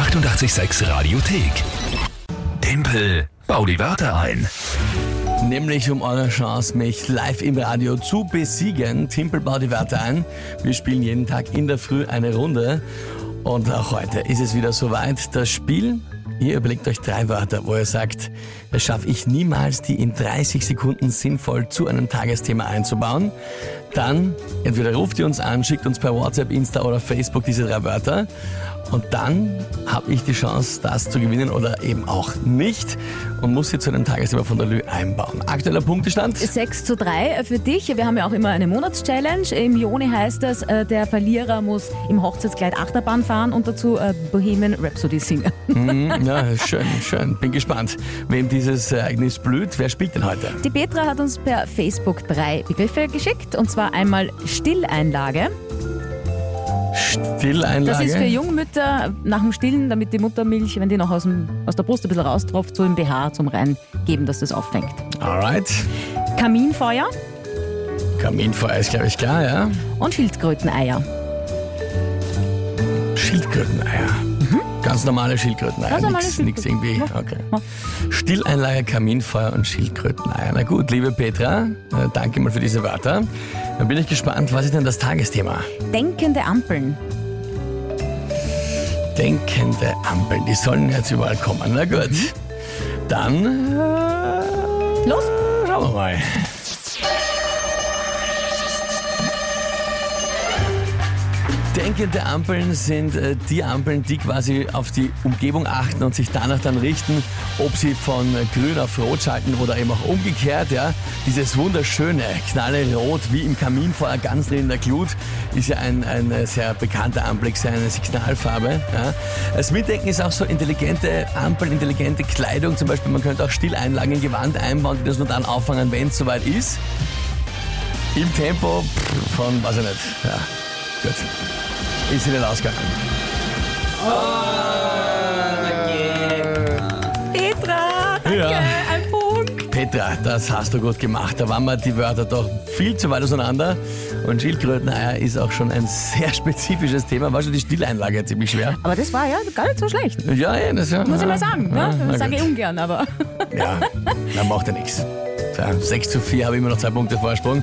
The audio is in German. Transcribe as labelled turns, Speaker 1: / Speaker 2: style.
Speaker 1: 886 Radiothek. Tempel, bau die Wörter ein.
Speaker 2: Nämlich um eure Chance, mich live im Radio zu besiegen. Timpel baut die Wörter ein. Wir spielen jeden Tag in der Früh eine Runde. Und auch heute ist es wieder soweit. Das Spiel, ihr überlegt euch drei Wörter, wo ihr sagt, das schaffe ich niemals, die in 30 Sekunden sinnvoll zu einem Tagesthema einzubauen. Dann entweder ruft ihr uns an, schickt uns per WhatsApp, Insta oder Facebook diese drei Wörter. Und dann habe ich die Chance, das zu gewinnen oder eben auch nicht und muss sie zu einem Tagesthema von der Lü einbauen. Aktueller Punktestand?
Speaker 3: 6 zu 3 für dich. Wir haben ja auch immer eine Monatschallenge. Im Juni heißt das, äh, der Verlierer muss im Hochzeitskleid Achterbahn fahren und dazu äh, Bohemian Rhapsody singen.
Speaker 2: Mhm, ja, schön, schön. Bin gespannt, wem dieses Ereignis blüht. Wer spielt denn heute?
Speaker 3: Die Petra hat uns per Facebook drei Begriffe geschickt und zwar einmal Stilleinlage.
Speaker 2: Stilleinlage.
Speaker 3: Das ist für Jungmütter nach dem Stillen, damit die Muttermilch, wenn die noch aus, dem, aus der Brust ein bisschen raustropft, so im BH zum Reingeben, dass das auffängt.
Speaker 2: Alright.
Speaker 3: Kaminfeuer
Speaker 2: Kaminfeuer ist, glaube ich, klar, ja.
Speaker 3: und Schildkröteneier.
Speaker 2: Schildkröteneier. Ganz normale Schildkröteneier.
Speaker 3: Ganz normale
Speaker 2: nix, nix irgendwie. Okay. Stilleinlage, Kaminfeuer und Schildkröteneier. Na gut, liebe Petra, äh, danke mal für diese Wörter. Dann bin ich gespannt, was ist denn das Tagesthema?
Speaker 3: Denkende Ampeln.
Speaker 2: Denkende Ampeln, die sollen jetzt überall kommen. Na gut. Dann äh,
Speaker 3: Los!
Speaker 2: schauen wir mal. Denkende Ampeln sind äh, die Ampeln, die quasi auf die Umgebung achten und sich danach dann richten, ob sie von grün auf rot schalten oder eben auch umgekehrt. Ja. Dieses wunderschöne, knallerot wie im Kaminfeuer, ganz drin in der Glut, ist ja ein, ein sehr bekannter Anblick, seine Signalfarbe. Ja. Das Mitdenken ist auch so intelligente Ampeln, intelligente Kleidung. Zum Beispiel, man könnte auch Stilleinlagen in Gewand einbauen, die das nur dann auffangen, wenn es soweit ist. Im Tempo von, weiß ich nicht, ja, gut. Ist nicht ausgegangen.
Speaker 3: Petra, danke,
Speaker 2: Ja.
Speaker 3: ein Punkt.
Speaker 2: Petra, das hast du gut gemacht. Da waren wir die Wörter doch viel zu weit auseinander. Und Schildkröteneier ist auch schon ein sehr spezifisches Thema. War schon die Stilleinlage ziemlich schwer.
Speaker 3: Aber das war ja gar nicht so schlecht.
Speaker 2: Ja, ja, das ja.
Speaker 3: Muss ich mal sagen.
Speaker 2: Ja,
Speaker 3: Ne?
Speaker 2: na
Speaker 3: Das sage ich ungern, aber.
Speaker 2: Ja, dann macht er nichts. Ja, 6 zu 4 habe ich immer noch zwei Punkte Vorsprung.